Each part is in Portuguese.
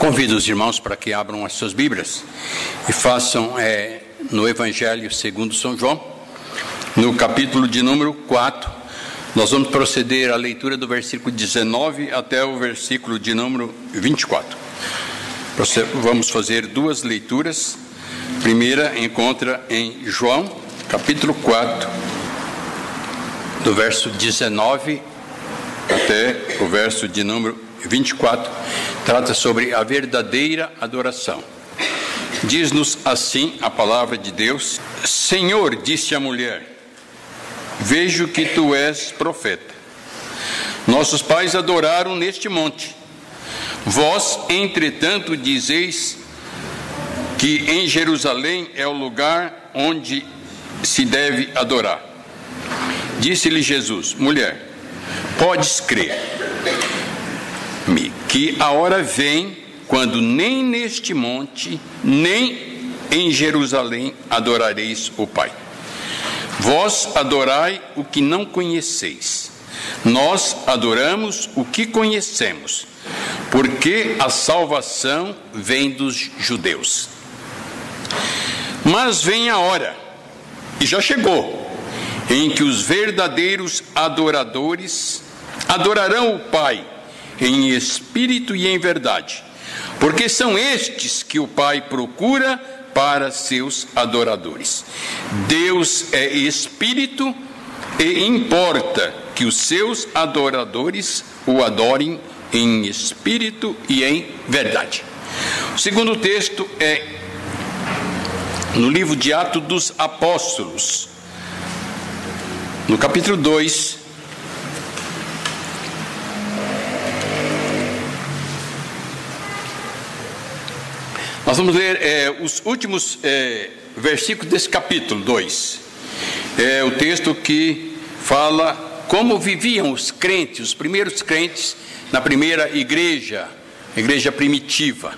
Convido os irmãos para que abram as suas Bíblias e façam é, no Evangelho segundo São João, no capítulo de número 4. Nós vamos proceder à leitura do versículo 19 até o versículo de número 24. Vamos fazer duas leituras. Primeira encontra em João, capítulo 4, do verso 19 até o verso de número 24 trata sobre a verdadeira adoração. Diz-nos assim a palavra de Deus: Senhor, disse a mulher, vejo que tu és profeta. Nossos pais adoraram neste monte. Vós, entretanto, dizeis que em Jerusalém é o lugar onde se deve adorar. Disse-lhe Jesus: Mulher, podes crer que a hora vem quando nem neste monte, nem em Jerusalém adorareis o Pai. Vós adorai o que não conheceis. Nós adoramos o que conhecemos, porque a salvação vem dos judeus. Mas vem a hora, e já chegou, em que os verdadeiros adoradores adorarão o Pai em espírito e em verdade, porque são estes que o Pai procura para seus adoradores. Deus é espírito e importa que os seus adoradores o adorem em espírito e em verdade. O segundo texto é no livro de Atos dos Apóstolos, no capítulo 2, Nós vamos ler é, os últimos é, versículos desse capítulo 2. É o texto que fala como viviam os crentes, os primeiros crentes na primeira igreja, igreja primitiva.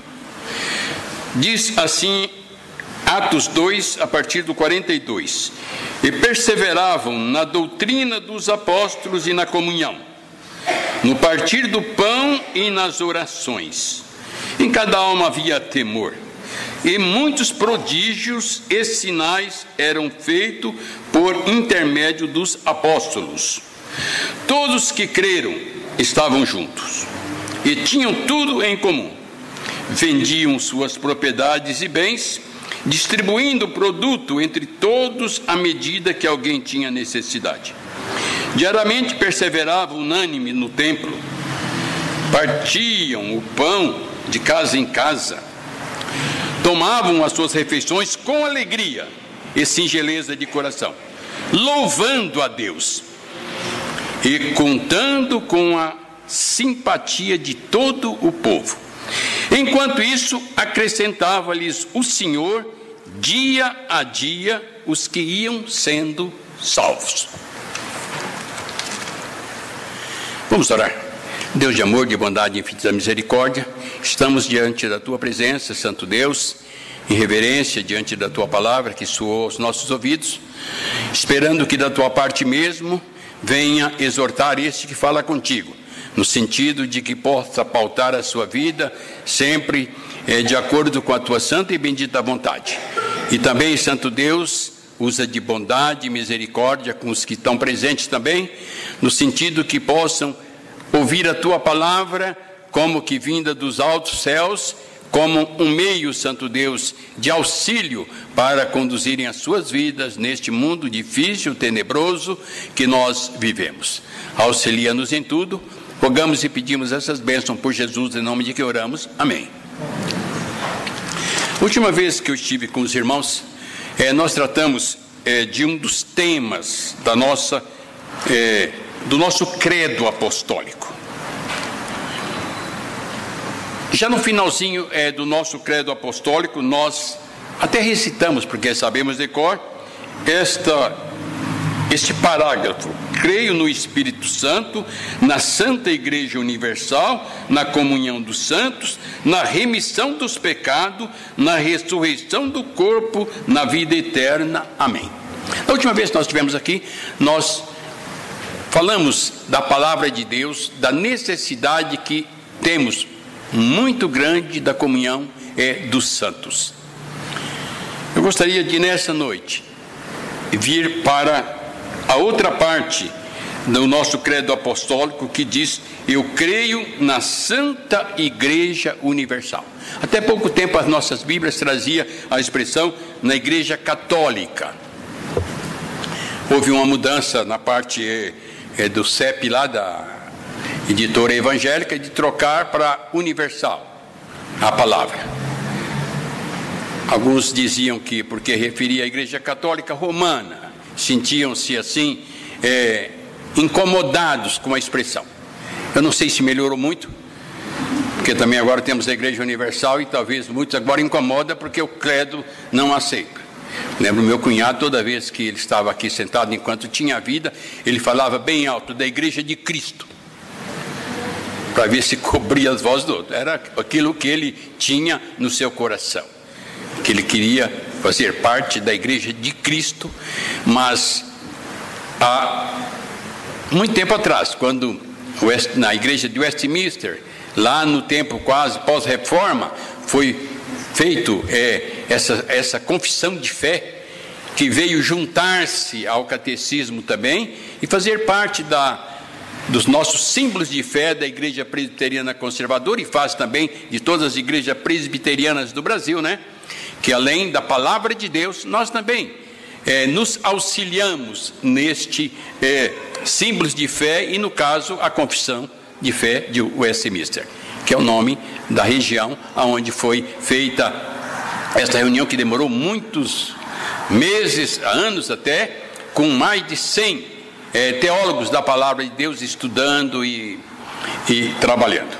Diz assim, Atos 2, a partir do 42: E perseveravam na doutrina dos apóstolos e na comunhão, no partir do pão e nas orações. Em cada alma havia temor. E muitos prodígios e sinais eram feitos por intermédio dos apóstolos. Todos que creram estavam juntos e tinham tudo em comum. Vendiam suas propriedades e bens, distribuindo o produto entre todos à medida que alguém tinha necessidade. Diariamente perseveravam unânime no templo, partiam o pão de casa em casa tomavam as suas refeições com alegria e singeleza de coração, louvando a Deus e contando com a simpatia de todo o povo. Enquanto isso, acrescentava-lhes o Senhor dia a dia os que iam sendo salvos. Vamos orar. Deus de amor, de bondade e infinita misericórdia, estamos diante da tua presença, Santo Deus, em reverência diante da tua palavra que soou aos nossos ouvidos, esperando que da tua parte mesmo venha exortar este que fala contigo, no sentido de que possa pautar a sua vida sempre é, de acordo com a tua santa e bendita vontade. E também, Santo Deus, usa de bondade e misericórdia com os que estão presentes também, no sentido que possam ouvir a tua palavra como que vinda dos altos céus, como um meio, Santo Deus, de auxílio para conduzirem as suas vidas neste mundo difícil, tenebroso que nós vivemos. Auxilia-nos em tudo. Rogamos e pedimos essas bênçãos por Jesus, em nome de que oramos. Amém. Última vez que eu estive com os irmãos, é, nós tratamos é, de um dos temas da nossa é, do nosso credo apostólico. Já no finalzinho é, do nosso credo apostólico, nós até recitamos, porque sabemos de cor, esta, este parágrafo. Creio no Espírito Santo, na Santa Igreja Universal, na comunhão dos santos, na remissão dos pecados, na ressurreição do corpo, na vida eterna. Amém. A última vez que nós estivemos aqui, nós Falamos da palavra de Deus, da necessidade que temos muito grande da comunhão é dos santos. Eu gostaria de, nessa noite, vir para a outra parte do nosso credo apostólico que diz: Eu creio na Santa Igreja Universal. Até pouco tempo as nossas Bíblias trazia a expressão na Igreja Católica. Houve uma mudança na parte é, do CEP lá da editora evangélica de trocar para universal a palavra. Alguns diziam que porque referia à Igreja Católica Romana, sentiam-se assim é, incomodados com a expressão. Eu não sei se melhorou muito, porque também agora temos a Igreja Universal e talvez muitos agora incomoda porque o credo não aceita. Lembro meu cunhado, toda vez que ele estava aqui sentado enquanto tinha vida, ele falava bem alto da Igreja de Cristo, para ver se cobria as vozes do outro. Era aquilo que ele tinha no seu coração, que ele queria fazer parte da Igreja de Cristo, mas há muito tempo atrás, quando na Igreja de Westminster Lá no tempo quase pós-reforma, foi feito é, essa, essa confissão de fé, que veio juntar-se ao catecismo também e fazer parte da, dos nossos símbolos de fé da Igreja Presbiteriana Conservadora e faz também de todas as igrejas presbiterianas do Brasil, né? Que além da palavra de Deus, nós também é, nos auxiliamos neste é, símbolos de fé e, no caso, a confissão de fé de Westminster, que é o nome da região onde foi feita esta reunião que demorou muitos meses, anos até, com mais de 100 é, teólogos da palavra de Deus estudando e, e trabalhando.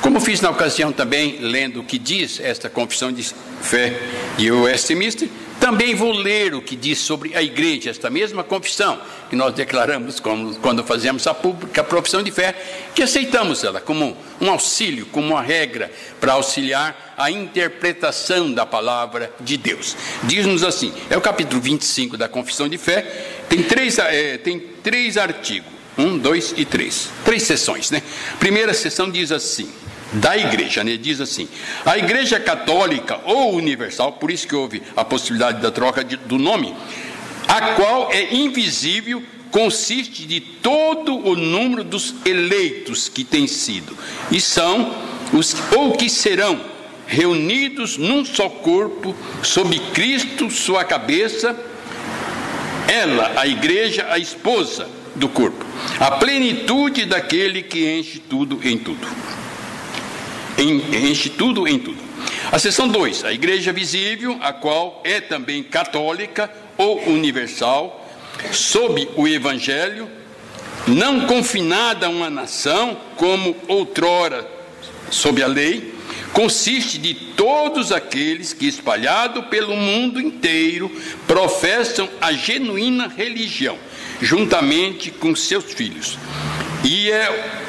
Como fiz na ocasião também, lendo o que diz esta confissão de fé de Westminster, também vou ler o que diz sobre a igreja, esta mesma confissão que nós declaramos quando fazemos a pública a profissão de fé, que aceitamos ela como um auxílio, como uma regra para auxiliar a interpretação da palavra de Deus. Diz-nos assim: é o capítulo 25 da confissão de fé, tem três, é, tem três artigos, um, dois e três, três sessões, né? Primeira sessão diz assim da igreja, né? diz assim: a igreja católica ou universal, por isso que houve a possibilidade da troca de, do nome, a qual é invisível, consiste de todo o número dos eleitos que têm sido, e são os ou que serão reunidos num só corpo, sob Cristo, sua cabeça, ela, a igreja, a esposa do corpo, a plenitude daquele que enche tudo em tudo enche tudo em tudo. A seção 2, a igreja visível, a qual é também católica ou universal, sob o evangelho, não confinada a uma nação, como outrora sob a lei, consiste de todos aqueles que, espalhado pelo mundo inteiro, professam a genuína religião, juntamente com seus filhos. E é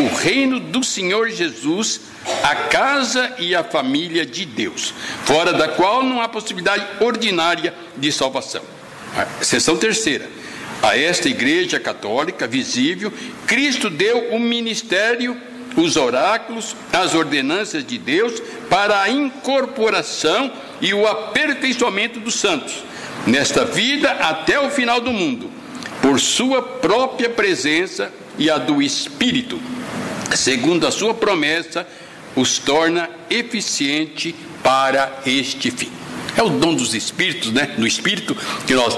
o reino do Senhor Jesus a casa e a família de Deus, fora da qual não há possibilidade ordinária de salvação. Seção terceira. A esta igreja católica visível, Cristo deu o ministério, os oráculos, as ordenanças de Deus para a incorporação e o aperfeiçoamento dos santos, nesta vida até o final do mundo, por sua própria presença e a do Espírito, segundo a sua promessa os torna eficiente para este fim. É o dom dos espíritos, né? No espírito que nós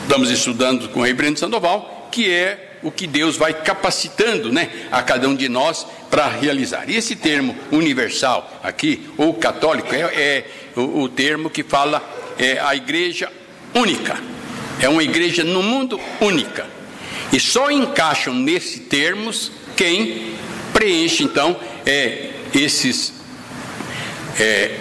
estamos estudando com o Rei Breno Sandoval, que é o que Deus vai capacitando, né, a cada um de nós para realizar. E esse termo universal aqui, ou católico, é, é o, o, termo que fala é a igreja única. É uma igreja no mundo única. E só encaixam nesse termos quem preenche então é esses é,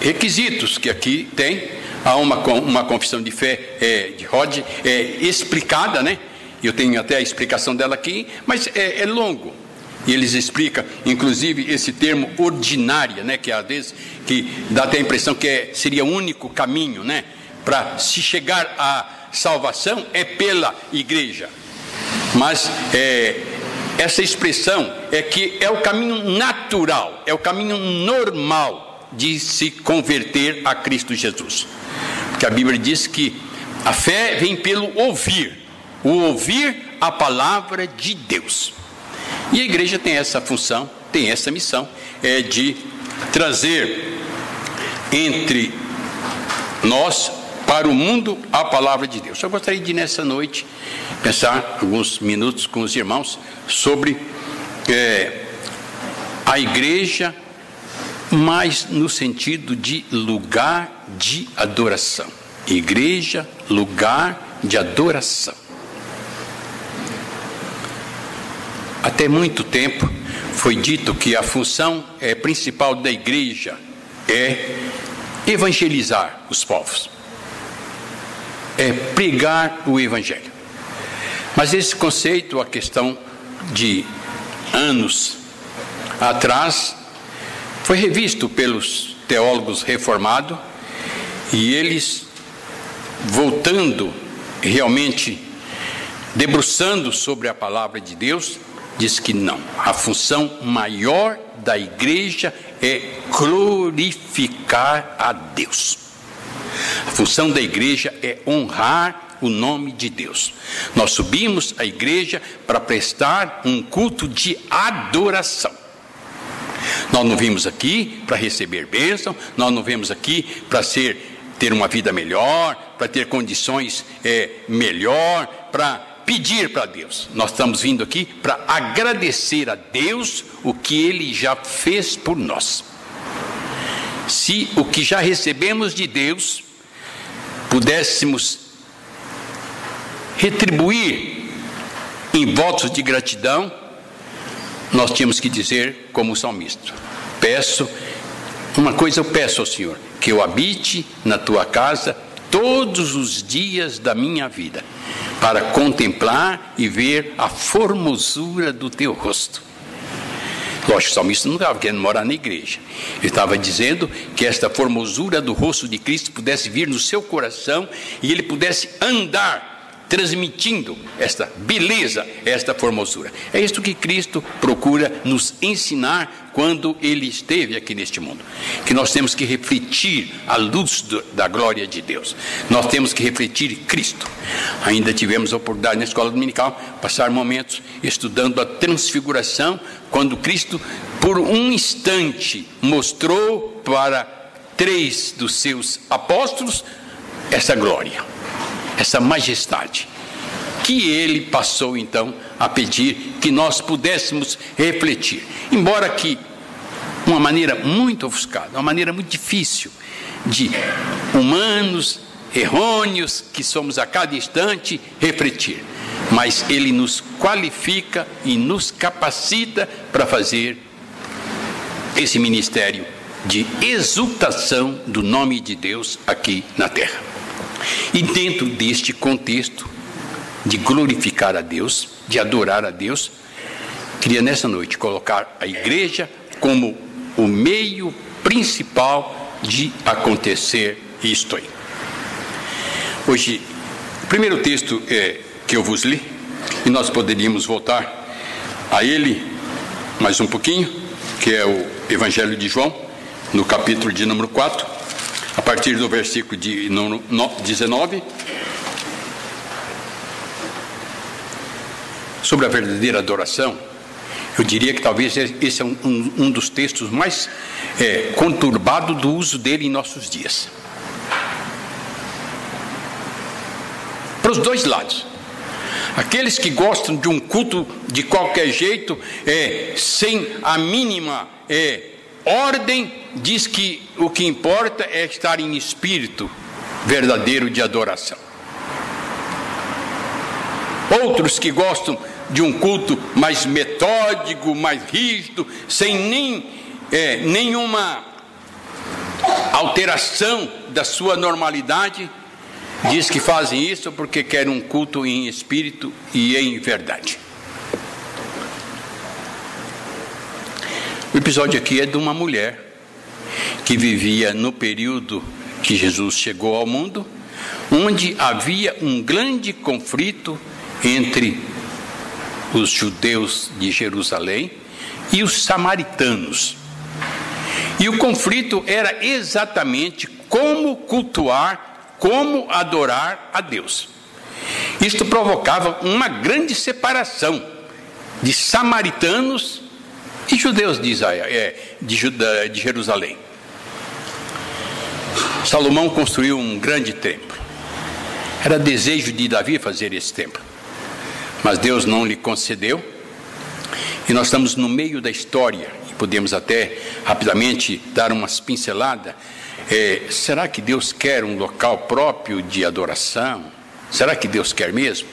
requisitos que aqui tem. Há uma, uma confissão de fé é, de Rod é, explicada, né? Eu tenho até a explicação dela aqui, mas é, é longo. E eles explicam, inclusive, esse termo ordinária, né? Que às vezes que dá até a impressão que é, seria o único caminho, né? Para se chegar à salvação é pela igreja. Mas é, essa expressão é que é o caminho natural, é o caminho normal de se converter a Cristo Jesus. Porque a Bíblia diz que a fé vem pelo ouvir, o ouvir a palavra de Deus. E a igreja tem essa função, tem essa missão, é de trazer entre nós para o mundo a palavra de Deus. Eu gostaria de nessa noite pensar alguns minutos com os irmãos sobre é, a igreja, mas no sentido de lugar de adoração. Igreja, lugar de adoração. Até muito tempo foi dito que a função é, principal da igreja é evangelizar os povos, é pregar o evangelho. Mas esse conceito, a questão de anos atrás, foi revisto pelos teólogos reformados e eles voltando realmente debruçando sobre a palavra de Deus, diz que não. A função maior da igreja é glorificar a Deus. A função da igreja é honrar o nome de Deus. Nós subimos a igreja para prestar um culto de adoração. Nós não vimos aqui para receber bênção, nós não vimos aqui para ser ter uma vida melhor, para ter condições é, melhor, para pedir para Deus. Nós estamos vindo aqui para agradecer a Deus o que Ele já fez por nós. Se o que já recebemos de Deus pudéssemos retribuir em votos de gratidão, nós tínhamos que dizer, como o salmista: Peço, uma coisa eu peço ao Senhor, que eu habite na tua casa todos os dias da minha vida para contemplar e ver a formosura do teu rosto. Lógico, o salmista não estava querendo morar na igreja. Ele estava dizendo que esta formosura do rosto de Cristo pudesse vir no seu coração e ele pudesse andar transmitindo esta beleza, esta formosura. É isto que Cristo procura nos ensinar quando ele esteve aqui neste mundo. Que nós temos que refletir a luz do, da glória de Deus. Nós temos que refletir Cristo. Ainda tivemos a oportunidade na escola dominical passar momentos estudando a transfiguração, quando Cristo, por um instante, mostrou para três dos seus apóstolos essa glória essa majestade, que ele passou então a pedir que nós pudéssemos refletir. Embora que uma maneira muito ofuscada, uma maneira muito difícil de humanos errôneos que somos a cada instante refletir, mas ele nos qualifica e nos capacita para fazer esse ministério de exultação do nome de Deus aqui na terra. E dentro deste contexto de glorificar a Deus, de adorar a Deus, queria nessa noite colocar a igreja como o meio principal de acontecer isto aí. Hoje, o primeiro texto é, que eu vos li, e nós poderíamos voltar a ele mais um pouquinho, que é o Evangelho de João, no capítulo de número 4 a partir do versículo de 19, sobre a verdadeira adoração, eu diria que talvez esse é um, um, um dos textos mais é, conturbados do uso dele em nossos dias. Para os dois lados. Aqueles que gostam de um culto de qualquer jeito, é, sem a mínima é, ordem diz que o que importa é estar em espírito verdadeiro de adoração. Outros que gostam de um culto mais metódico, mais rígido, sem nem é, nenhuma alteração da sua normalidade, diz que fazem isso porque querem um culto em espírito e em verdade. O episódio aqui é de uma mulher que vivia no período que Jesus chegou ao mundo, onde havia um grande conflito entre os judeus de Jerusalém e os samaritanos. E o conflito era exatamente como cultuar, como adorar a Deus. Isto provocava uma grande separação de samaritanos e judeus de, Israel, é, de, de Jerusalém. Salomão construiu um grande templo. Era desejo de Davi fazer esse templo, mas Deus não lhe concedeu. E nós estamos no meio da história e podemos até rapidamente dar umas pinceladas. É, será que Deus quer um local próprio de adoração? Será que Deus quer mesmo?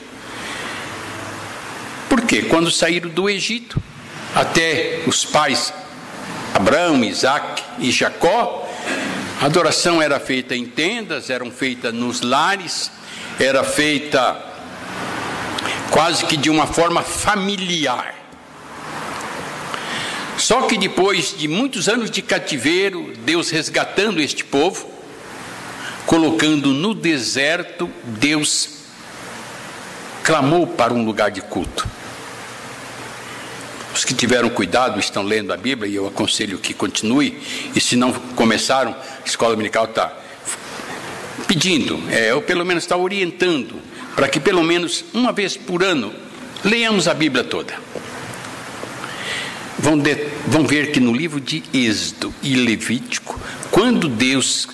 Porque quando saíram do Egito, até os pais Abraão, Isaac e Jacó, a adoração era feita em tendas, eram feitas nos lares, era feita quase que de uma forma familiar. Só que depois de muitos anos de cativeiro, Deus resgatando este povo, colocando no deserto, Deus clamou para um lugar de culto. Os que tiveram cuidado estão lendo a Bíblia e eu aconselho que continue. E se não começaram, a escola dominical está pedindo, é, ou pelo menos está orientando, para que pelo menos uma vez por ano leiamos a Bíblia toda. Vão, de, vão ver que no livro de Êxodo e Levítico, quando Deus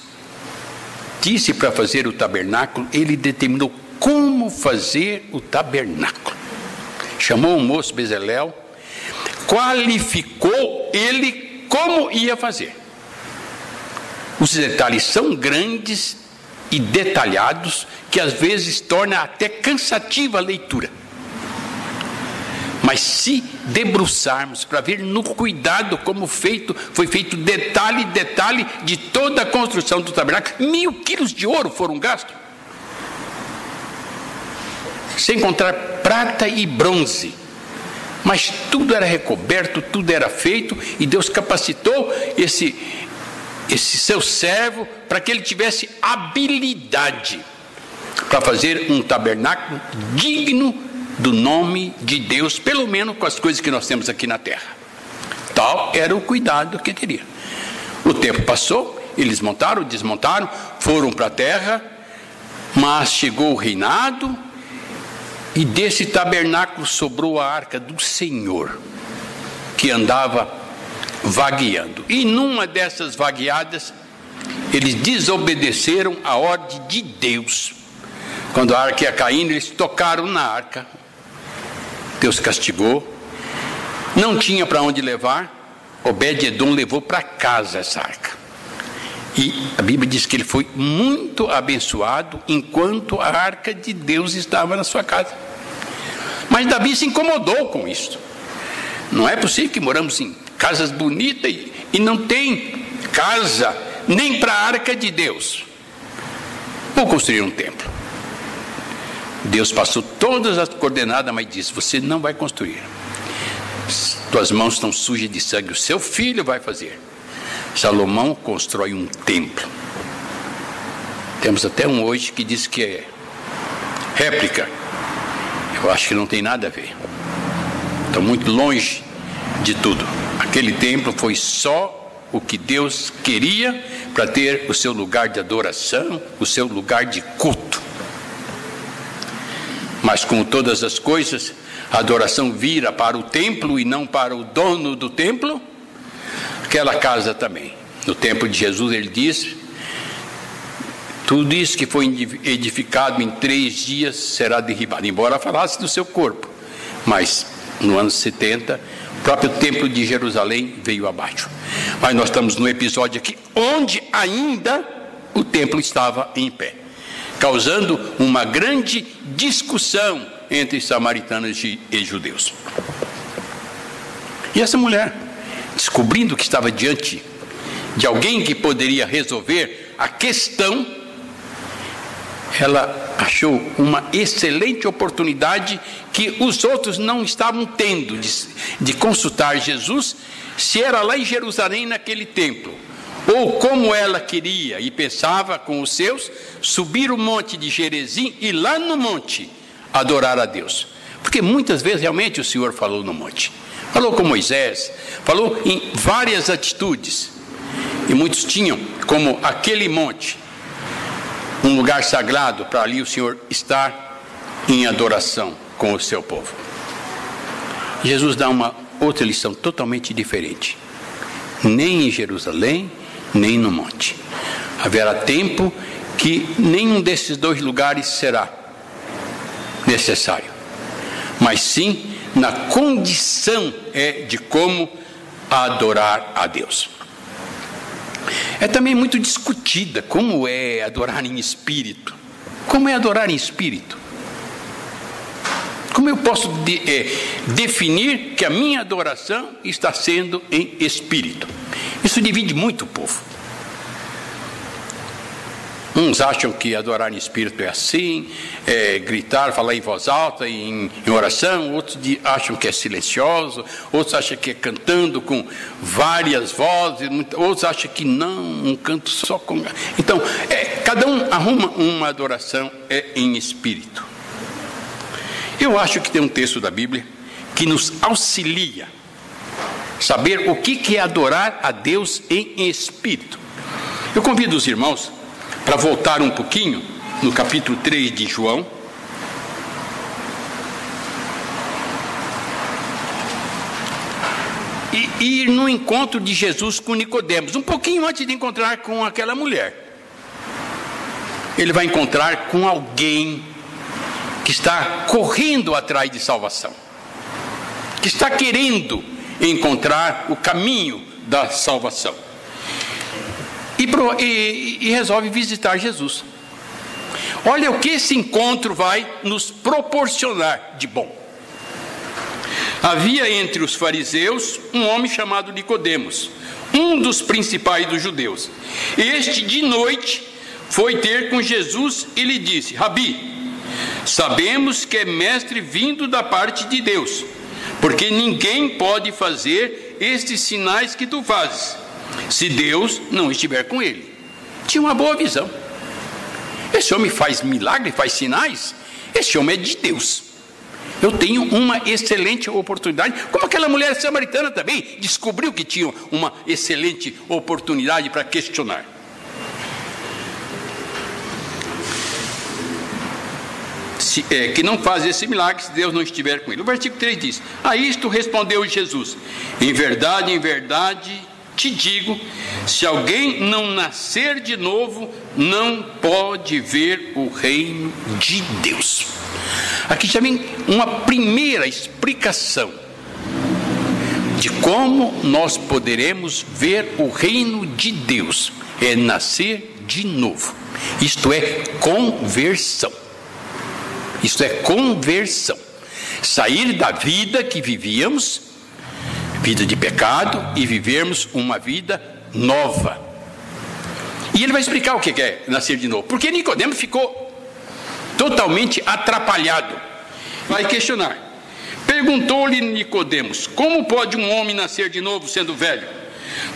disse para fazer o tabernáculo, ele determinou como fazer o tabernáculo. Chamou o moço Bezalel, qualificou ele como ia fazer. Os detalhes são grandes e detalhados que às vezes torna até cansativa a leitura. Mas se debruçarmos para ver no cuidado como feito, foi feito detalhe, detalhe de toda a construção do tabernáculo, mil quilos de ouro foram gastos. Sem encontrar prata e bronze mas tudo era recoberto, tudo era feito, e Deus capacitou esse, esse seu servo para que ele tivesse habilidade para fazer um tabernáculo digno do nome de Deus, pelo menos com as coisas que nós temos aqui na terra. Tal era o cuidado que queria. O tempo passou, eles montaram, desmontaram, foram para a terra, mas chegou o reinado, e desse tabernáculo sobrou a arca do Senhor, que andava vagueando. E numa dessas vagueadas, eles desobedeceram a ordem de Deus. Quando a arca ia caindo, eles tocaram na arca. Deus castigou. Não tinha para onde levar. Obed-Edom levou para casa essa arca. E a Bíblia diz que ele foi muito abençoado enquanto a arca de Deus estava na sua casa. Mas Davi se incomodou com isso. Não é possível que moramos em casas bonitas e, não tem casa nem para a arca de Deus. Vou construir um templo. Deus passou todas as coordenadas, mas disse: Você não vai construir. Tuas mãos estão sujas de sangue, o seu filho vai fazer. Salomão constrói um templo. Temos até um hoje que diz que é réplica eu acho que não tem nada a ver. Está muito longe de tudo. Aquele templo foi só o que Deus queria para ter o seu lugar de adoração, o seu lugar de culto. Mas como todas as coisas, a adoração vira para o templo e não para o dono do templo, aquela casa também. No tempo de Jesus ele diz tudo isso que foi edificado em três dias será derribado, embora falasse do seu corpo. Mas no ano 70, o próprio templo de Jerusalém veio abaixo. Mas nós estamos no episódio aqui onde ainda o templo estava em pé, causando uma grande discussão entre samaritanos e judeus. E essa mulher, descobrindo que estava diante de alguém que poderia resolver a questão, ela achou uma excelente oportunidade que os outros não estavam tendo de, de, consultar Jesus se era lá em Jerusalém naquele templo, ou como ela queria e pensava com os seus, subir o monte de Jerezim e lá no monte adorar a Deus. Porque muitas vezes realmente o Senhor falou no monte. Falou com Moisés, falou em várias atitudes. E muitos tinham como aquele monte um lugar sagrado para ali o Senhor estar em adoração com o seu povo. Jesus dá uma outra lição totalmente diferente. Nem em Jerusalém, nem no monte. Haverá tempo que nenhum desses dois lugares será necessário, mas sim na condição é de como adorar a Deus. É também muito discutida como é adorar em espírito. Como é adorar em espírito? Como eu posso de, é, definir que a minha adoração está sendo em espírito? Isso divide muito o povo. Uns acham que adorar em espírito é assim, é gritar, falar em voz alta, em, em oração, outros de, acham que é silencioso, outros acham que é cantando com várias vozes, outros acham que não, um canto só com. Então, é, cada um arruma uma adoração é, em espírito. Eu acho que tem um texto da Bíblia que nos auxilia saber o que é adorar a Deus em espírito. Eu convido os irmãos para voltar um pouquinho no capítulo 3 de João. E ir no encontro de Jesus com Nicodemos, um pouquinho antes de encontrar com aquela mulher. Ele vai encontrar com alguém que está correndo atrás de salvação, que está querendo encontrar o caminho da salvação e, e, e resolve visitar Jesus. Olha o que esse encontro vai nos proporcionar de bom. Havia entre os fariseus um homem chamado Nicodemos, um dos principais dos judeus. Este de noite foi ter com Jesus e lhe disse: Rabi, sabemos que é mestre vindo da parte de Deus, porque ninguém pode fazer estes sinais que tu fazes se Deus não estiver com ele. Tinha uma boa visão. Esse homem faz milagre, faz sinais. Esse homem é de Deus. Eu tenho uma excelente oportunidade, como aquela mulher samaritana também descobriu que tinha uma excelente oportunidade para questionar. Se, é, que não faz esse milagre se Deus não estiver com ele. O versículo 3 diz: A isto respondeu Jesus: Em verdade, em verdade te digo: se alguém não nascer de novo, não pode ver o reino de Deus. Aqui já vem uma primeira explicação de como nós poderemos ver o reino de Deus. É nascer de novo. Isto é conversão. Isto é conversão. Sair da vida que vivíamos vida de pecado e vivermos uma vida nova. E ele vai explicar o que é nascer de novo. Porque Nicodemo ficou totalmente atrapalhado. Vai questionar. Perguntou-lhe Nicodemos: Como pode um homem nascer de novo sendo velho?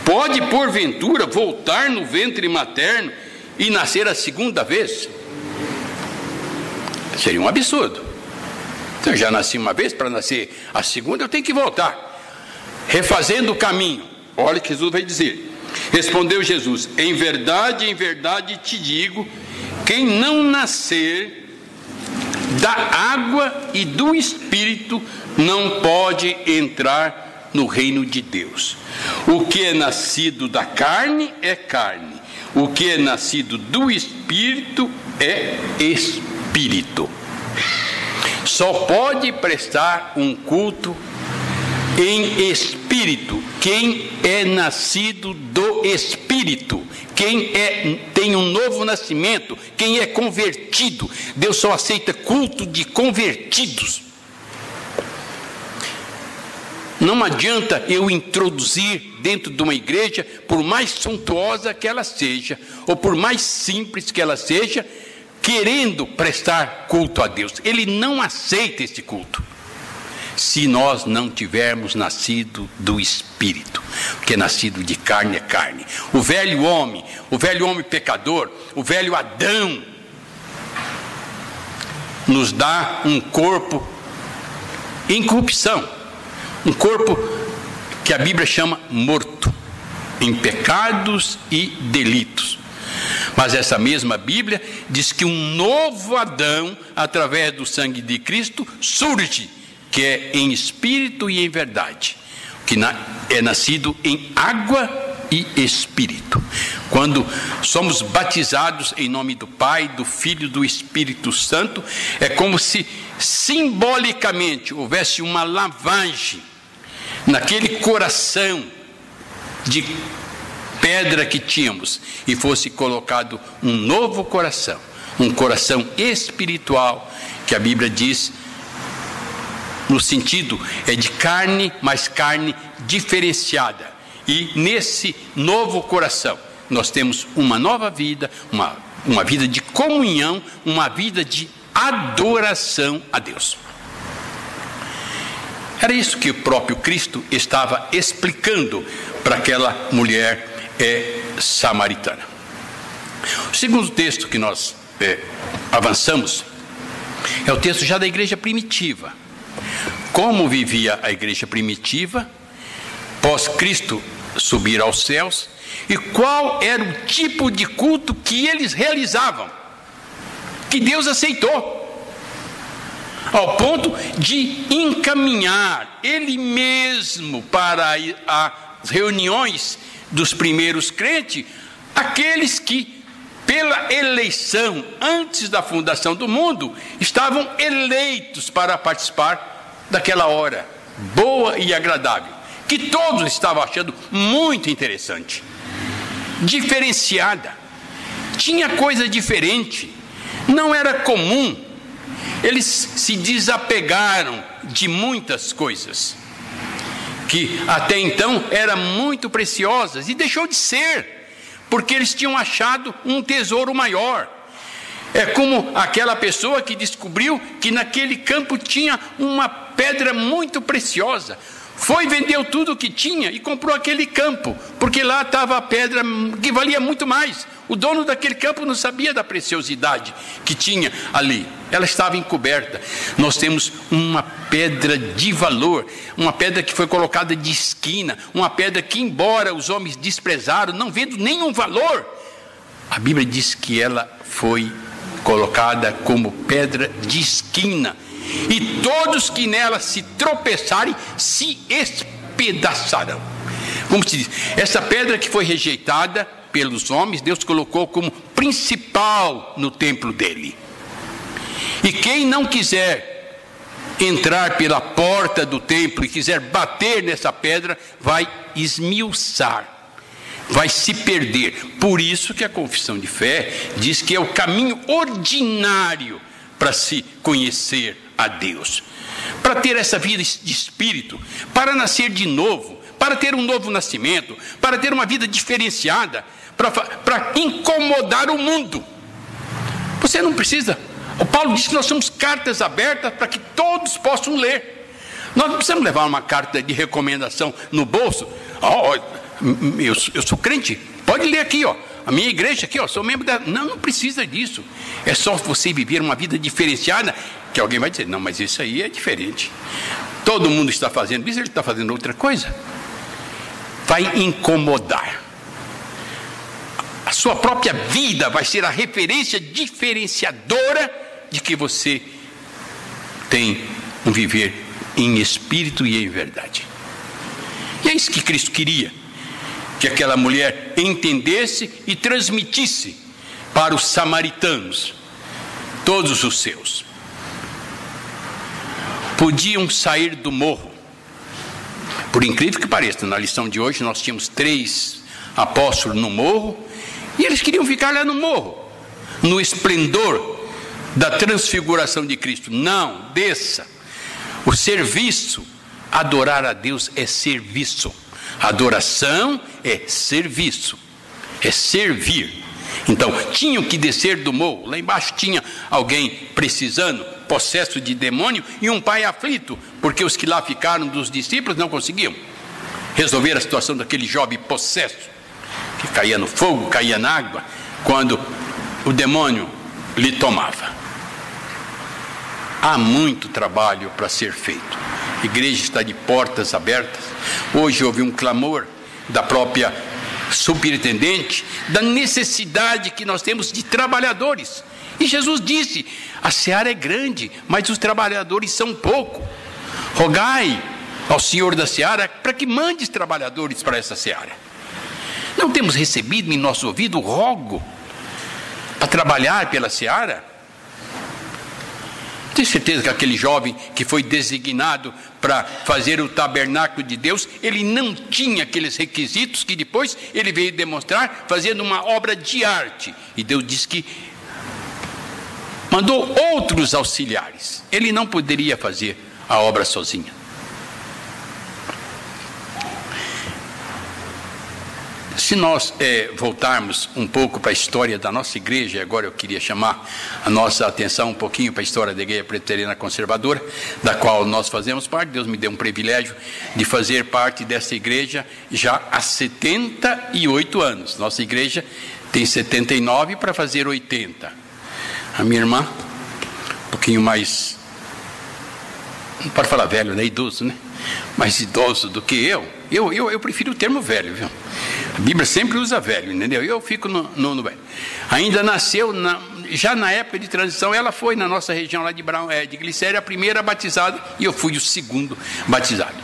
Pode porventura voltar no ventre materno e nascer a segunda vez? Seria um absurdo. Eu já nasci uma vez, para nascer a segunda eu tenho que voltar refazendo o caminho. Olha o que Jesus vai dizer. Respondeu Jesus: Em verdade, em verdade te digo: quem não nascer da água e do espírito não pode entrar no reino de Deus. O que é nascido da carne é carne, o que é nascido do espírito é espírito. Só pode prestar um culto em espírito. Quem é nascido do espírito, quem é, tem um novo nascimento, quem é convertido. Deus só aceita culto de convertidos. Não adianta eu introduzir dentro de uma igreja, por mais suntuosa que ela seja, ou por mais simples que ela seja, querendo prestar culto a Deus. Ele não aceita esse culto se nós não tivermos nascido do Espírito, porque nascido de carne é carne. O velho homem, o velho homem pecador, o velho Adão, nos dá um corpo em corrupção, um corpo que a Bíblia chama morto, em pecados e delitos. Mas essa mesma Bíblia diz que um novo Adão, através do sangue de Cristo, surge, que é em espírito e em verdade, que é nascido em água e espírito. Quando somos batizados em nome do Pai, do Filho e do Espírito Santo, é como se simbolicamente houvesse uma lavagem naquele coração de pedra que tínhamos e fosse colocado um novo coração, um coração espiritual, que a Bíblia diz no sentido é de carne, mas carne diferenciada. E nesse novo coração nós temos uma nova vida, uma, uma vida de comunhão, uma vida de adoração a Deus. Era isso que o próprio Cristo estava explicando para aquela mulher é, samaritana. O segundo texto que nós é, avançamos é o texto já da igreja primitiva. Como vivia a igreja primitiva, pós Cristo subir aos céus, e qual era o tipo de culto que eles realizavam, que Deus aceitou ao ponto de encaminhar ele mesmo para as reuniões dos primeiros crentes, aqueles que, pela eleição antes da fundação do mundo, estavam eleitos para participar daquela hora boa e agradável, que todos estavam achando muito interessante, diferenciada, tinha coisa diferente, não era comum. Eles se desapegaram de muitas coisas que até então eram muito preciosas e deixou de ser, porque eles tinham achado um tesouro maior. É como aquela pessoa que descobriu que naquele campo tinha uma pedra muito preciosa. Foi, vendeu tudo o que tinha e comprou aquele campo, porque lá estava a pedra que valia muito mais. O dono daquele campo não sabia da preciosidade que tinha ali. Ela estava encoberta. Nós temos uma pedra de valor, uma pedra que foi colocada de esquina, uma pedra que, embora os homens desprezaram, não vendo nenhum valor, a Bíblia diz que ela foi colocada como pedra de esquina e todos que nela se tropeçarem se espedaçarão. Como se diz, essa pedra que foi rejeitada pelos homens, Deus colocou como principal no templo dele. E quem não quiser entrar pela porta do templo e quiser bater nessa pedra, vai esmiuçar, vai se perder. Por isso que a confissão de fé diz que é o caminho ordinário para se conhecer a Deus, para ter essa vida de espírito, para nascer de novo, para ter um novo nascimento, para ter uma vida diferenciada, para incomodar o mundo. Você não precisa. O Paulo diz que nós somos cartas abertas para que todos possam ler. Nós não precisamos levar uma carta de recomendação no bolso. Oh, eu, eu sou crente, pode ler aqui, ó. A minha igreja aqui, ó, sou membro da. Não, não precisa disso. É só você viver uma vida diferenciada que alguém vai dizer, não, mas isso aí é diferente. Todo mundo está fazendo isso, ele está fazendo outra coisa. Vai incomodar. A sua própria vida vai ser a referência diferenciadora de que você tem um viver em espírito e em verdade. E é isso que Cristo queria que aquela mulher entendesse e transmitisse para os samaritanos, todos os seus. Podiam sair do morro. Por incrível que pareça, na lição de hoje nós tínhamos três apóstolos no morro e eles queriam ficar lá no morro, no esplendor da transfiguração de Cristo. Não, desça. O serviço, adorar a Deus é serviço. Adoração é serviço, é servir. Então, tinham que descer do morro. Lá embaixo tinha alguém precisando, possesso de demônio, e um pai aflito, porque os que lá ficaram dos discípulos não conseguiam resolver a situação daquele jovem possesso, que caía no fogo, caía na água, quando o demônio lhe tomava. Há muito trabalho para ser feito. igreja está de portas abertas. Hoje houve um clamor da própria superintendente da necessidade que nós temos de trabalhadores. E Jesus disse: a seara é grande, mas os trabalhadores são pouco. Rogai ao Senhor da seara para que mande trabalhadores para essa seara. Não temos recebido em nosso ouvido o rogo para trabalhar pela seara? Tenho certeza que aquele jovem que foi designado para fazer o tabernáculo de Deus, ele não tinha aqueles requisitos que depois ele veio demonstrar fazendo uma obra de arte. E Deus disse que mandou outros auxiliares. Ele não poderia fazer a obra sozinho. Se nós é, voltarmos um pouco para a história da nossa igreja, agora eu queria chamar a nossa atenção um pouquinho para a história da Igreja Preteriana Conservadora, da qual nós fazemos parte. Deus me deu um privilégio de fazer parte dessa igreja já há 78 anos. Nossa igreja tem 79 para fazer 80. A minha irmã, um pouquinho mais. Não pode falar velho, né? Idoso, né? Mais idoso do que eu. Eu, eu, eu prefiro o termo velho, viu? A Bíblia sempre usa velho, entendeu? Eu fico no, no, no velho. Ainda nasceu, na, já na época de transição, ela foi na nossa região lá de, Brown, é, de Glicéria, a primeira batizada, e eu fui o segundo batizado.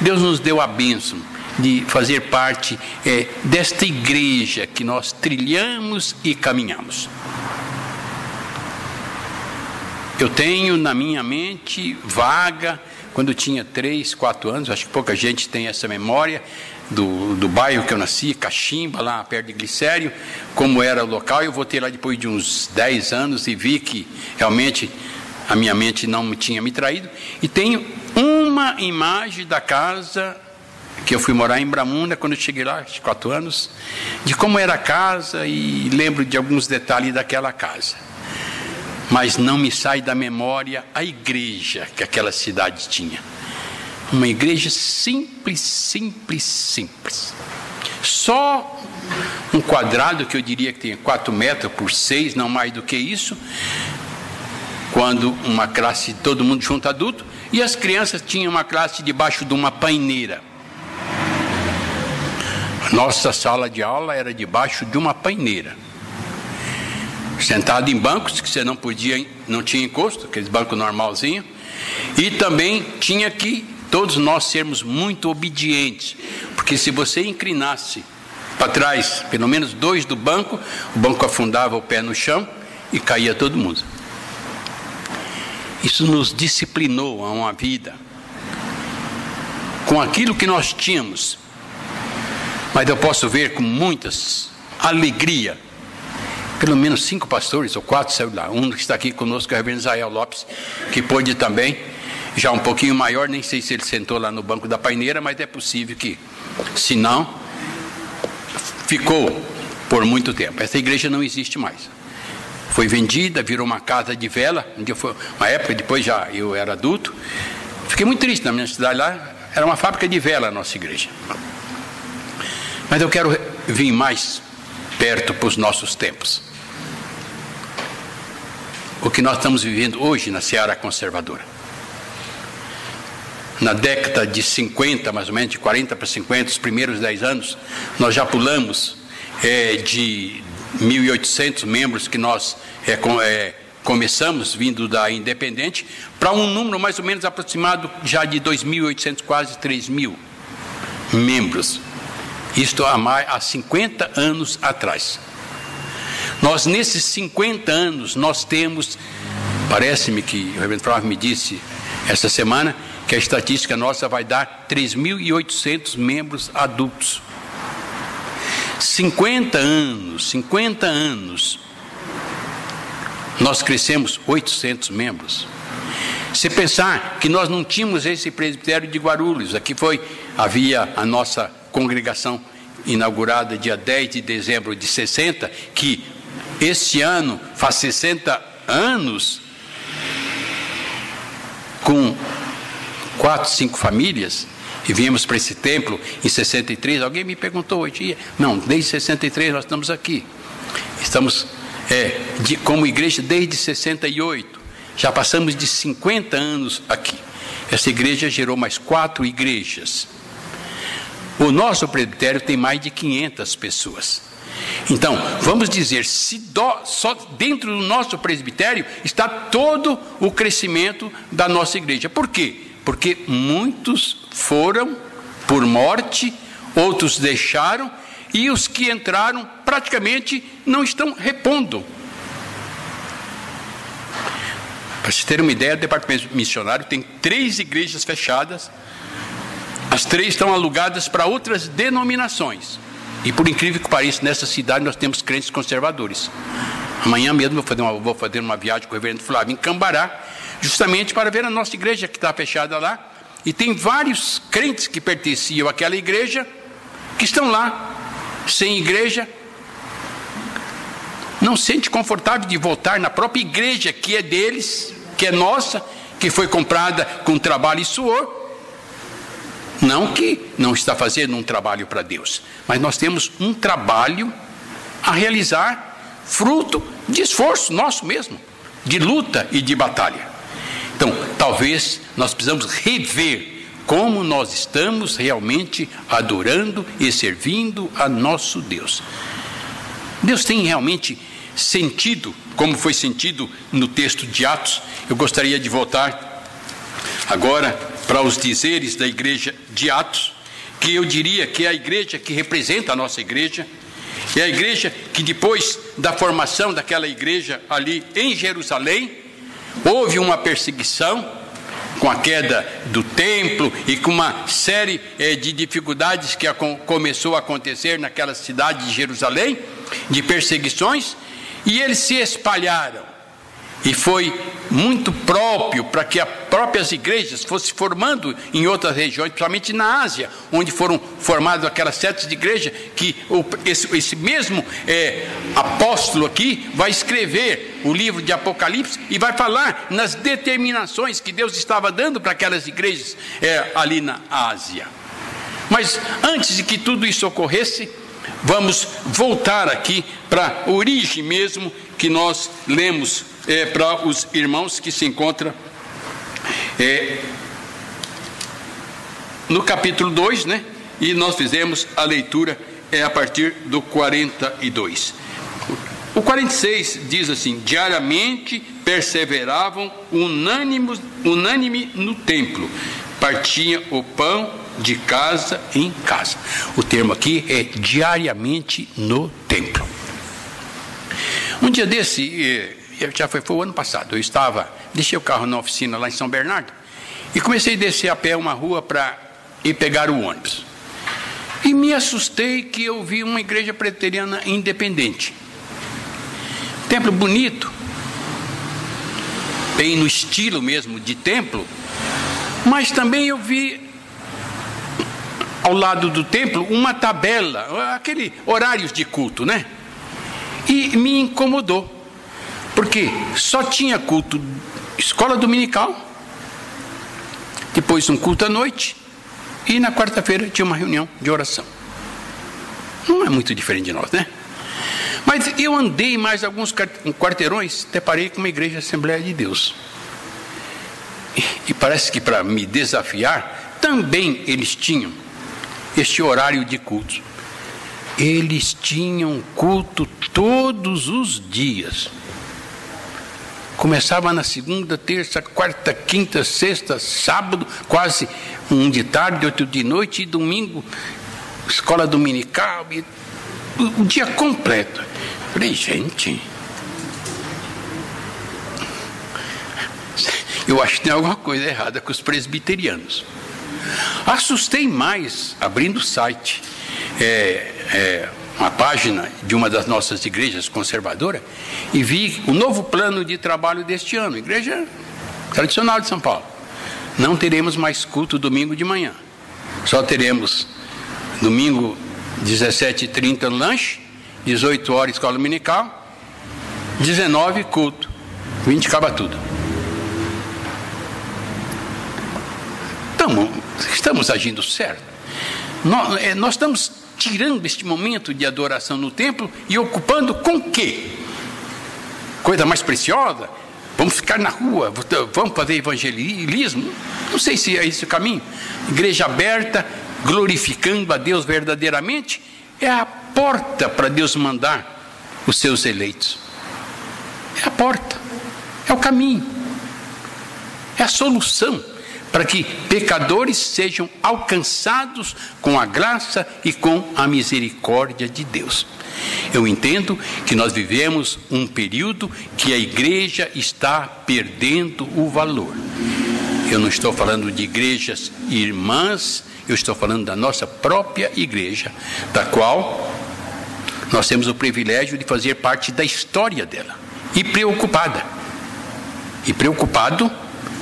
Deus nos deu a bênção de fazer parte é, desta igreja que nós trilhamos e caminhamos. Eu tenho na minha mente vaga, quando eu tinha 3, 4 anos, acho que pouca gente tem essa memória, do, do bairro que eu nasci, Cachimba, lá perto de Glicério, como era o local. Eu voltei lá depois de uns 10 anos e vi que realmente a minha mente não tinha me traído. E tenho uma imagem da casa que eu fui morar em Bramunda quando eu cheguei lá, de quatro anos, de como era a casa e lembro de alguns detalhes daquela casa mas não me sai da memória a igreja que aquela cidade tinha. Uma igreja simples, simples, simples. Só um quadrado que eu diria que tem 4 metros por 6, não mais do que isso. Quando uma classe, todo mundo junto adulto, e as crianças tinham uma classe debaixo de uma paineira. Nossa sala de aula era debaixo de uma paineira sentado em bancos que você não podia, não tinha encosto, aqueles bancos normalzinho, e também tinha que todos nós sermos muito obedientes, porque se você inclinasse para trás, pelo menos dois do banco, o banco afundava o pé no chão e caía todo mundo. Isso nos disciplinou a uma vida com aquilo que nós tínhamos. Mas eu posso ver com muitas alegria pelo menos cinco pastores, ou quatro, saiu lá. Um que está aqui conosco é o Reverendo Israel Lopes, que pôde também, já um pouquinho maior, nem sei se ele sentou lá no banco da paineira, mas é possível que, se não, ficou por muito tempo. Essa igreja não existe mais. Foi vendida, virou uma casa de vela. Um dia foi, uma época, depois já eu era adulto. Fiquei muito triste na minha cidade lá. Era uma fábrica de vela a nossa igreja. Mas eu quero vir mais perto para os nossos tempos. O que nós estamos vivendo hoje na seara conservadora. Na década de 50, mais ou menos, de 40 para 50, os primeiros 10 anos, nós já pulamos é, de 1.800 membros que nós é, com, é, começamos, vindo da Independente, para um número mais ou menos aproximado já de 2.800, quase 3.000 membros isto há, mais, há 50 anos atrás. Nós, nesses 50 anos, nós temos, parece-me que o Reverendo Flávio me disse essa semana, que a estatística nossa vai dar 3.800 membros adultos. 50 anos, 50 anos, nós crescemos 800 membros. Se pensar que nós não tínhamos esse presbitério de Guarulhos, aqui foi, havia a nossa congregação inaugurada dia 10 de dezembro de 60, que este ano faz 60 anos, com quatro, cinco famílias, e viemos para esse templo em 63. Alguém me perguntou hoje, não, desde 63 nós estamos aqui. Estamos é, de, como igreja desde 68. Já passamos de 50 anos aqui. Essa igreja gerou mais quatro igrejas. O nosso presbitério tem mais de 500 pessoas. Então, vamos dizer, se do, só dentro do nosso presbitério está todo o crescimento da nossa igreja. Por quê? Porque muitos foram por morte, outros deixaram, e os que entraram praticamente não estão repondo. Para vocês terem uma ideia, o departamento missionário tem três igrejas fechadas, as três estão alugadas para outras denominações. E por incrível que pareça, nessa cidade nós temos crentes conservadores. Amanhã mesmo vou fazer uma, vou fazer uma viagem com o reverendo Flávio em Cambará, justamente para ver a nossa igreja que está fechada lá. E tem vários crentes que pertenciam àquela igreja que estão lá, sem igreja. Não sente confortável de voltar na própria igreja que é deles, que é nossa, que foi comprada com trabalho e suor não que não está fazendo um trabalho para Deus, mas nós temos um trabalho a realizar, fruto de esforço nosso mesmo, de luta e de batalha. Então, talvez nós precisamos rever como nós estamos realmente adorando e servindo a nosso Deus. Deus tem realmente sentido, como foi sentido no texto de Atos. Eu gostaria de voltar agora para os dizeres da igreja de Atos, que eu diria que é a igreja que representa a nossa igreja, é a igreja que depois da formação daquela igreja ali em Jerusalém, houve uma perseguição com a queda do templo e com uma série eh, de dificuldades que a, começou a acontecer naquela cidade de Jerusalém, de perseguições, e eles se espalharam e foi muito próprio para que as próprias igrejas fossem formando em outras regiões, principalmente na Ásia, onde foram formadas aquelas setas de igreja, que esse, esse mesmo é, apóstolo aqui vai escrever o livro de Apocalipse e vai falar nas determinações que Deus estava dando para aquelas igrejas é, ali na Ásia. Mas antes de que tudo isso ocorresse, vamos voltar aqui para a origem mesmo que nós lemos é, para os irmãos que se encontram é, no capítulo 2, né? E nós fizemos a leitura é, a partir do 42. O 46 diz assim: diariamente perseveravam unânimos, unânime no templo, partiam o pão de casa em casa. O termo aqui é diariamente no templo. Um dia desse, é, já foi, foi o ano passado, eu estava, deixei o carro na oficina lá em São Bernardo e comecei a descer a pé uma rua para ir pegar o ônibus. E me assustei que eu vi uma igreja preteriana independente. Templo bonito, bem no estilo mesmo de templo, mas também eu vi ao lado do templo uma tabela, aquele horários de culto, né? E me incomodou. Porque só tinha culto escola dominical, depois um culto à noite, e na quarta-feira tinha uma reunião de oração. Não é muito diferente de nós, né? Mas eu andei mais alguns quarteirões, deparei com uma igreja Assembleia de Deus. E, e parece que para me desafiar, também eles tinham este horário de culto. Eles tinham culto todos os dias. Começava na segunda, terça, quarta, quinta, sexta, sábado, quase um de tarde, outro de noite, e domingo, escola dominical, e, o, o dia completo. Falei, gente, eu acho que tem alguma coisa errada com os presbiterianos. Assustei mais abrindo o site. É, é, uma página de uma das nossas igrejas conservadoras e vi o novo plano de trabalho deste ano, igreja tradicional de São Paulo. Não teremos mais culto domingo de manhã. Só teremos domingo 17h30 lanche, 18 horas escola dominical, 19 culto, 20 acaba tudo. Então, estamos agindo certo. Nós, é, nós estamos tirando este momento de adoração no templo e ocupando com quê? Coisa mais preciosa? vamos ficar na rua, vamos fazer evangelismo. Não sei se é esse o caminho. Igreja aberta, glorificando a Deus verdadeiramente, é a porta para Deus mandar os seus eleitos. É a porta, é o caminho, é a solução para que pecadores sejam alcançados com a graça e com a misericórdia de Deus. Eu entendo que nós vivemos um período que a igreja está perdendo o valor. Eu não estou falando de igrejas irmãs, eu estou falando da nossa própria igreja, da qual nós temos o privilégio de fazer parte da história dela. E preocupada. E preocupado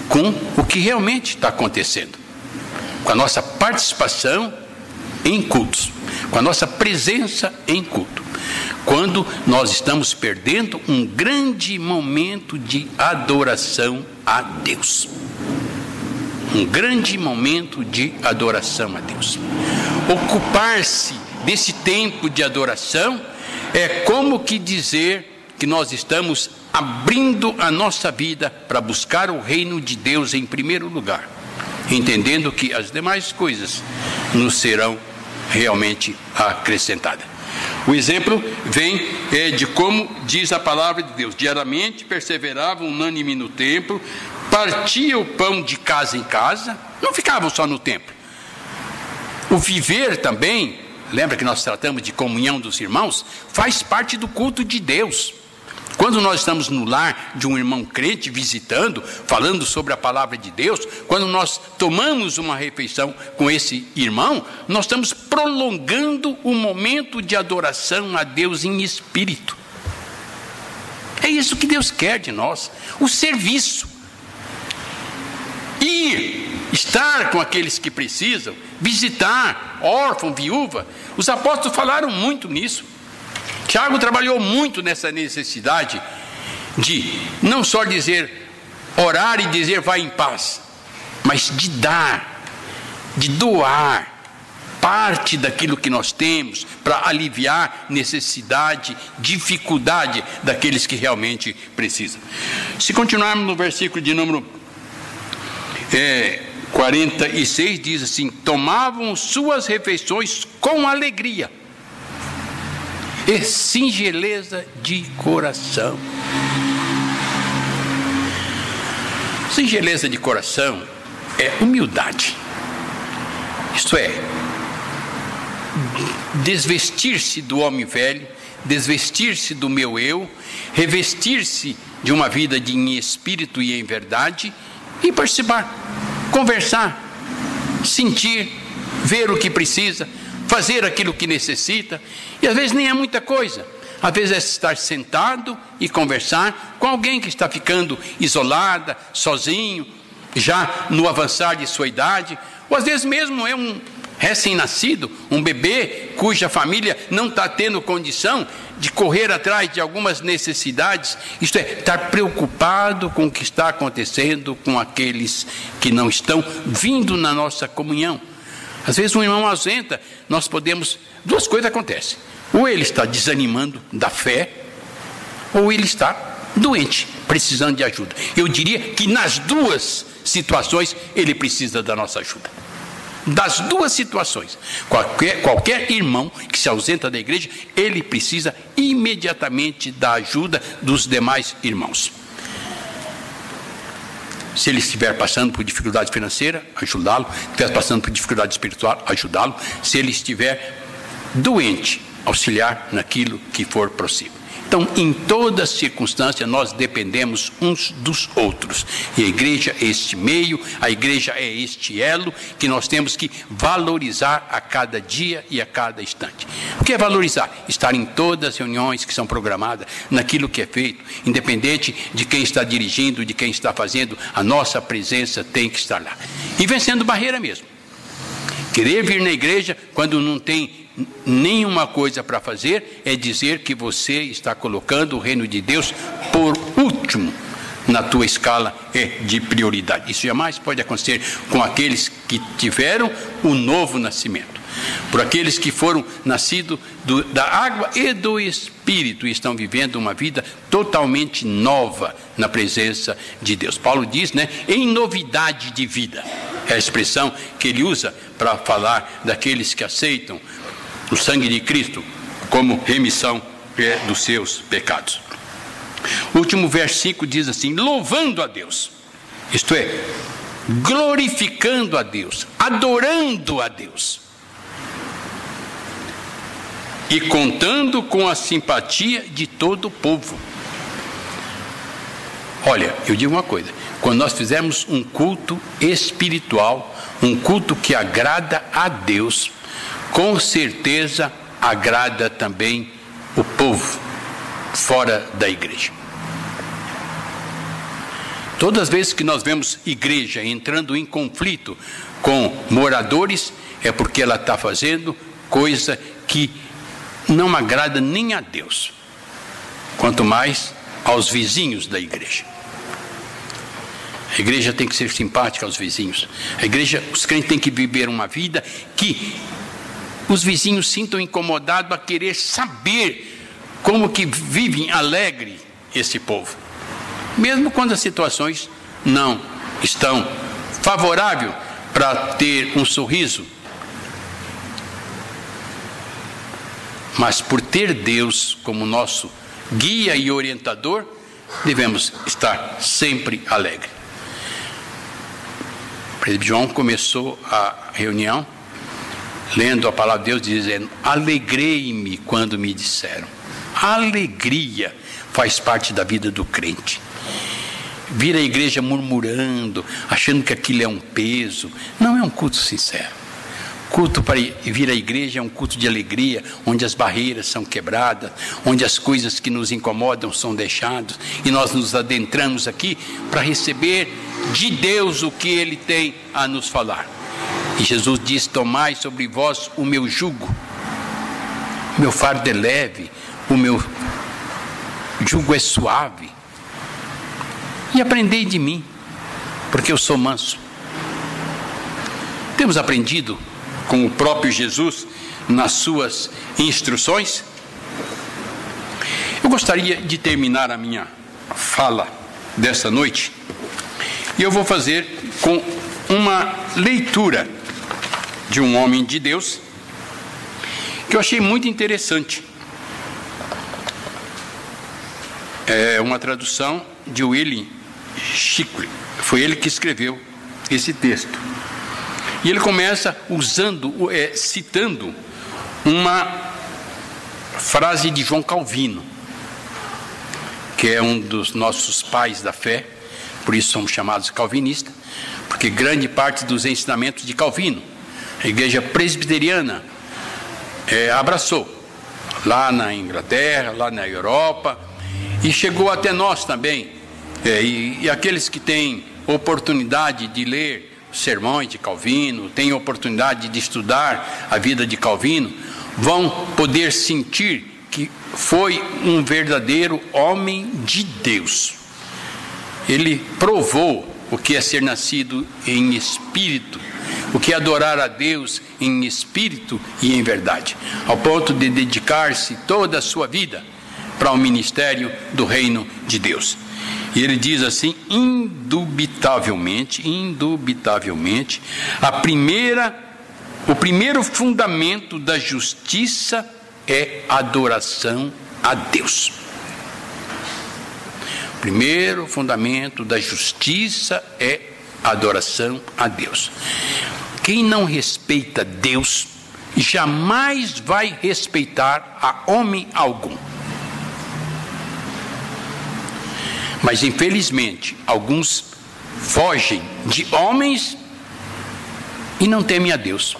com o que realmente está acontecendo. Com a nossa participação em cultos, com a nossa presença em culto. Quando nós estamos perdendo um grande momento de adoração a Deus. Um grande momento de adoração a Deus. Ocupar-se desse tempo de adoração é como que dizer que nós estamos abrindo a nossa vida para buscar o reino de Deus em primeiro lugar, entendendo que as demais coisas nos serão realmente acrescentadas. O exemplo vem é, de como diz a palavra de Deus: diariamente perseveravam unânime no templo, partia o pão de casa em casa, não ficavam só no templo. O viver também lembra que nós tratamos de comunhão dos irmãos, faz parte do culto de Deus. Quando nós estamos no lar de um irmão crente visitando, falando sobre a palavra de Deus, quando nós tomamos uma refeição com esse irmão, nós estamos prolongando o momento de adoração a Deus em espírito. É isso que Deus quer de nós, o serviço. Ir, estar com aqueles que precisam, visitar órfão, viúva. Os apóstolos falaram muito nisso. Tiago trabalhou muito nessa necessidade de não só dizer orar e dizer vai em paz, mas de dar, de doar parte daquilo que nós temos para aliviar necessidade, dificuldade daqueles que realmente precisam. Se continuarmos no versículo de número é, 46, diz assim: tomavam suas refeições com alegria e singeleza de coração. Singeleza de coração é humildade. Isto é, desvestir-se do homem velho, desvestir-se do meu eu, revestir-se de uma vida de em espírito e em verdade e participar, conversar, sentir, ver o que precisa, fazer aquilo que necessita, e às vezes nem é muita coisa. Às vezes é estar sentado e conversar com alguém que está ficando isolada, sozinho, já no avançar de sua idade, ou às vezes mesmo é um recém-nascido, um bebê cuja família não está tendo condição de correr atrás de algumas necessidades, isto é, estar preocupado com o que está acontecendo com aqueles que não estão vindo na nossa comunhão. Às vezes um irmão ausenta, nós podemos. Duas coisas acontecem. Ou ele está desanimando da fé, ou ele está doente, precisando de ajuda. Eu diria que nas duas situações ele precisa da nossa ajuda. Das duas situações, qualquer, qualquer irmão que se ausenta da igreja, ele precisa imediatamente da ajuda dos demais irmãos. Se ele estiver passando por dificuldade financeira, ajudá-lo. Se estiver passando por dificuldade espiritual, ajudá-lo. Se ele estiver doente, auxiliar naquilo que for possível. Então, em toda circunstância, nós dependemos uns dos outros. E a igreja é este meio, a igreja é este elo que nós temos que valorizar a cada dia e a cada instante. O que é valorizar? Estar em todas as reuniões que são programadas, naquilo que é feito, independente de quem está dirigindo, de quem está fazendo, a nossa presença tem que estar lá. E vencendo barreira mesmo. Querer vir na igreja quando não tem nenhuma coisa para fazer é dizer que você está colocando o reino de Deus por último na tua escala é de prioridade. Isso jamais pode acontecer com aqueles que tiveram o novo nascimento. por aqueles que foram nascidos do, da água e do Espírito e estão vivendo uma vida totalmente nova na presença de Deus. Paulo diz, né, em novidade de vida. É a expressão que ele usa para falar daqueles que aceitam o sangue de Cristo como remissão dos seus pecados. O último versículo diz assim: louvando a Deus, isto é, glorificando a Deus, adorando a Deus e contando com a simpatia de todo o povo. Olha, eu digo uma coisa: quando nós fizermos um culto espiritual, um culto que agrada a Deus, com certeza agrada também o povo fora da igreja. Todas as vezes que nós vemos igreja entrando em conflito com moradores, é porque ela está fazendo coisa que não agrada nem a Deus, quanto mais aos vizinhos da igreja. A igreja tem que ser simpática aos vizinhos. A igreja, os crentes têm que viver uma vida que os vizinhos sintam incomodados a querer saber como que vivem alegre esse povo. Mesmo quando as situações não estão favoráveis para ter um sorriso. Mas por ter Deus como nosso guia e orientador, devemos estar sempre alegre. O presidente João começou a reunião lendo a palavra de Deus, dizendo: Alegrei-me quando me disseram. alegria faz parte da vida do crente. Vir à igreja murmurando, achando que aquilo é um peso, não é um culto sincero. Culto para vir à igreja é um culto de alegria, onde as barreiras são quebradas, onde as coisas que nos incomodam são deixadas, e nós nos adentramos aqui para receber de Deus o que Ele tem a nos falar. E Jesus diz: Tomai sobre vós o meu jugo, meu fardo é leve, o meu jugo é suave. E aprendei de mim, porque eu sou manso. Temos aprendido com o próprio Jesus nas suas instruções? Eu gostaria de terminar a minha fala dessa noite e eu vou fazer com uma leitura de um homem de Deus que eu achei muito interessante. É uma tradução de William Shickley. Foi ele que escreveu esse texto. E ele começa usando, é, citando uma frase de João Calvino, que é um dos nossos pais da fé, por isso somos chamados calvinistas, porque grande parte dos ensinamentos de Calvino a igreja presbiteriana é, abraçou, lá na Inglaterra, lá na Europa, e chegou até nós também. É, e, e aqueles que têm oportunidade de ler sermões de Calvino, têm oportunidade de estudar a vida de Calvino, vão poder sentir que foi um verdadeiro homem de Deus. Ele provou o que é ser nascido em espírito o que é adorar a Deus em espírito e em verdade, ao ponto de dedicar-se toda a sua vida para o ministério do reino de Deus. E ele diz assim: indubitavelmente, indubitavelmente, a primeira, o primeiro fundamento da justiça é adoração a Deus. O primeiro fundamento da justiça é adoração a Deus. Quem não respeita Deus jamais vai respeitar a homem algum. Mas infelizmente, alguns fogem de homens e não temem a Deus.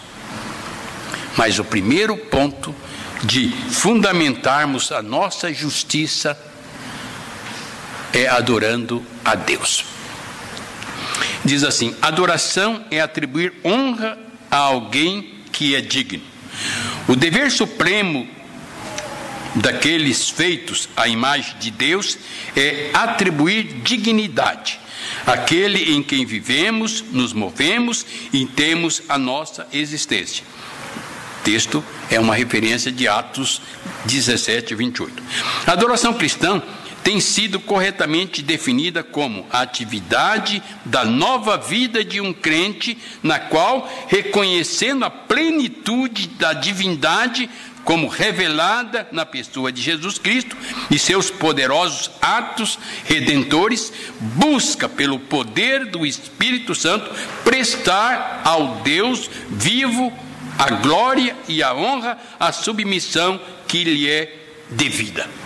Mas o primeiro ponto de fundamentarmos a nossa justiça é adorando a Deus diz assim: adoração é atribuir honra a alguém que é digno. O dever supremo daqueles feitos à imagem de Deus é atribuir dignidade àquele em quem vivemos, nos movemos e temos a nossa existência. texto é uma referência de Atos 17, 28. A adoração cristã tem sido corretamente definida como a atividade da nova vida de um crente, na qual, reconhecendo a plenitude da divindade como revelada na pessoa de Jesus Cristo e seus poderosos atos redentores, busca, pelo poder do Espírito Santo, prestar ao Deus vivo a glória e a honra, a submissão que lhe é devida.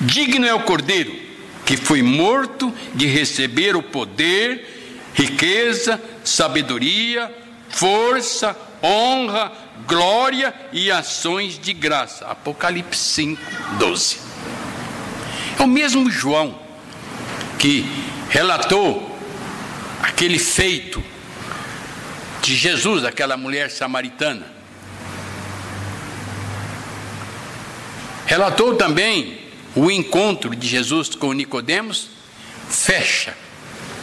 Digno é o Cordeiro, que foi morto de receber o poder, riqueza, sabedoria, força, honra, glória e ações de graça. Apocalipse 5, 12. É o mesmo João que relatou aquele feito de Jesus, aquela mulher samaritana. Relatou também o encontro de Jesus com Nicodemos, fecha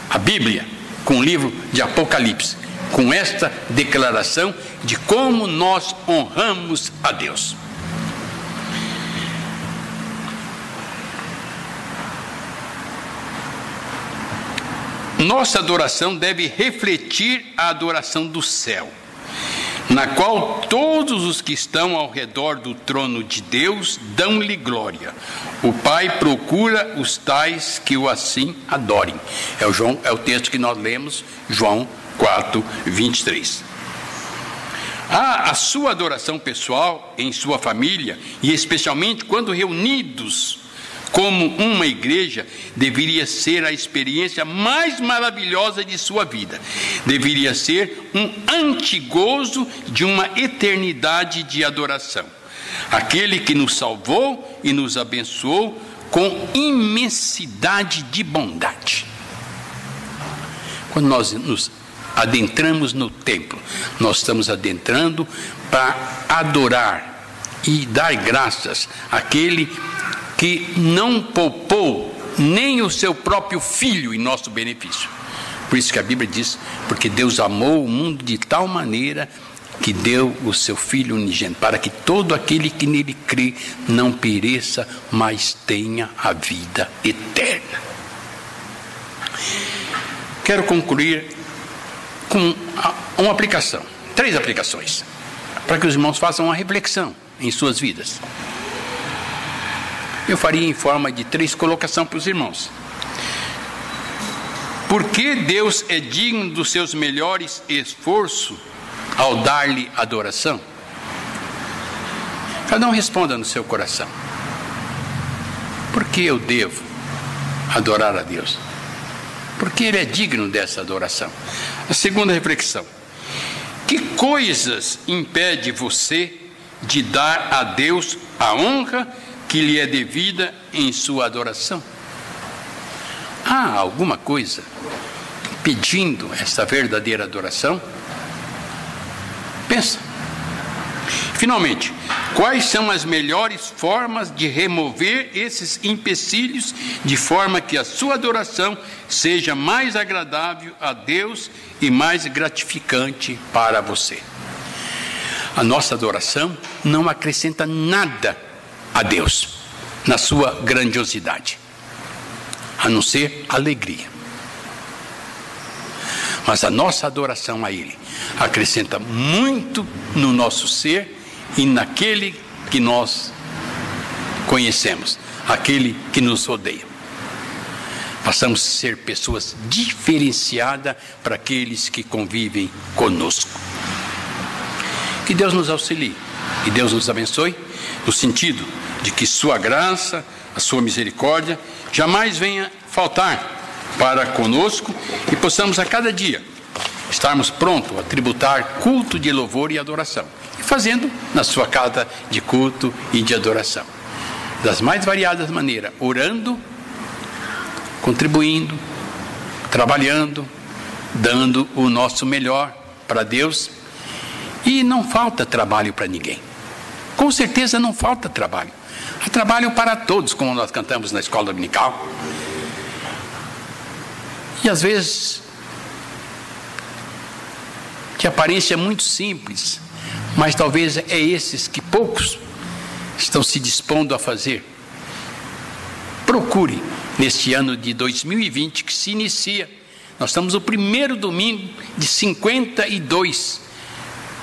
a Bíblia com o livro de Apocalipse, com esta declaração de como nós honramos a Deus. Nossa adoração deve refletir a adoração do céu na qual todos os que estão ao redor do trono de Deus dão-lhe glória. O Pai procura os tais que o assim adorem. É o, João, é o texto que nós lemos, João 4, 23. Há a sua adoração pessoal em sua família, e especialmente quando reunidos como uma igreja, deveria ser a experiência mais maravilhosa de sua vida. Deveria ser um antigozo de uma eternidade de adoração. Aquele que nos salvou e nos abençoou com imensidade de bondade. Quando nós nos adentramos no templo, nós estamos adentrando para adorar e dar graças àquele que não poupou nem o seu próprio filho em nosso benefício. Por isso que a Bíblia diz: porque Deus amou o mundo de tal maneira que deu o seu filho unigênito, para que todo aquele que nele crê não pereça, mas tenha a vida eterna. Quero concluir com uma aplicação, três aplicações, para que os irmãos façam uma reflexão em suas vidas eu faria em forma de três colocações para os irmãos. Por que Deus é digno dos seus melhores esforços ao dar-lhe adoração? Cada um responda no seu coração. Por que eu devo adorar a Deus? Porque Ele é digno dessa adoração. A segunda reflexão: que coisas impede você de dar a Deus a honra que lhe é devida em sua adoração? Há alguma coisa pedindo essa verdadeira adoração? Pensa. Finalmente, quais são as melhores formas de remover esses empecilhos de forma que a sua adoração seja mais agradável a Deus e mais gratificante para você? A nossa adoração não acrescenta nada a Deus na sua grandiosidade, a não ser alegria. Mas a nossa adoração a Ele acrescenta muito no nosso ser e naquele que nós conhecemos, aquele que nos rodeia. Passamos a ser pessoas diferenciadas para aqueles que convivem conosco. Que Deus nos auxilie e Deus nos abençoe no sentido de que Sua graça, a Sua misericórdia, jamais venha faltar para conosco e possamos a cada dia estarmos prontos a tributar culto de louvor e adoração. E fazendo na sua casa de culto e de adoração. Das mais variadas maneiras, orando, contribuindo, trabalhando, dando o nosso melhor para Deus. E não falta trabalho para ninguém. Com certeza não falta trabalho. Há trabalho para todos, como nós cantamos na escola dominical. E às vezes, de aparência muito simples, mas talvez é esses que poucos estão se dispondo a fazer. Procure neste ano de 2020 que se inicia. Nós estamos no primeiro domingo de 52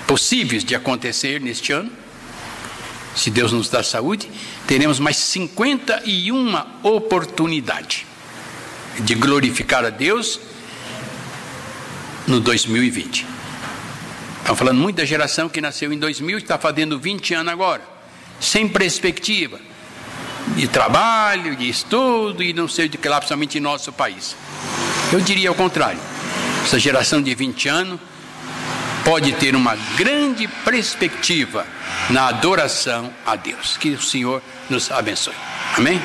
possíveis de acontecer neste ano. Se Deus nos dá saúde, teremos mais 51 oportunidade de glorificar a Deus no 2020. Estamos falando muito da geração que nasceu em 2000 e está fazendo 20 anos agora, sem perspectiva de trabalho, de estudo e não sei de que lá, principalmente em nosso país. Eu diria ao contrário. Essa geração de 20 anos pode ter uma grande perspectiva na adoração a Deus. Que o Senhor nos abençoe. Amém?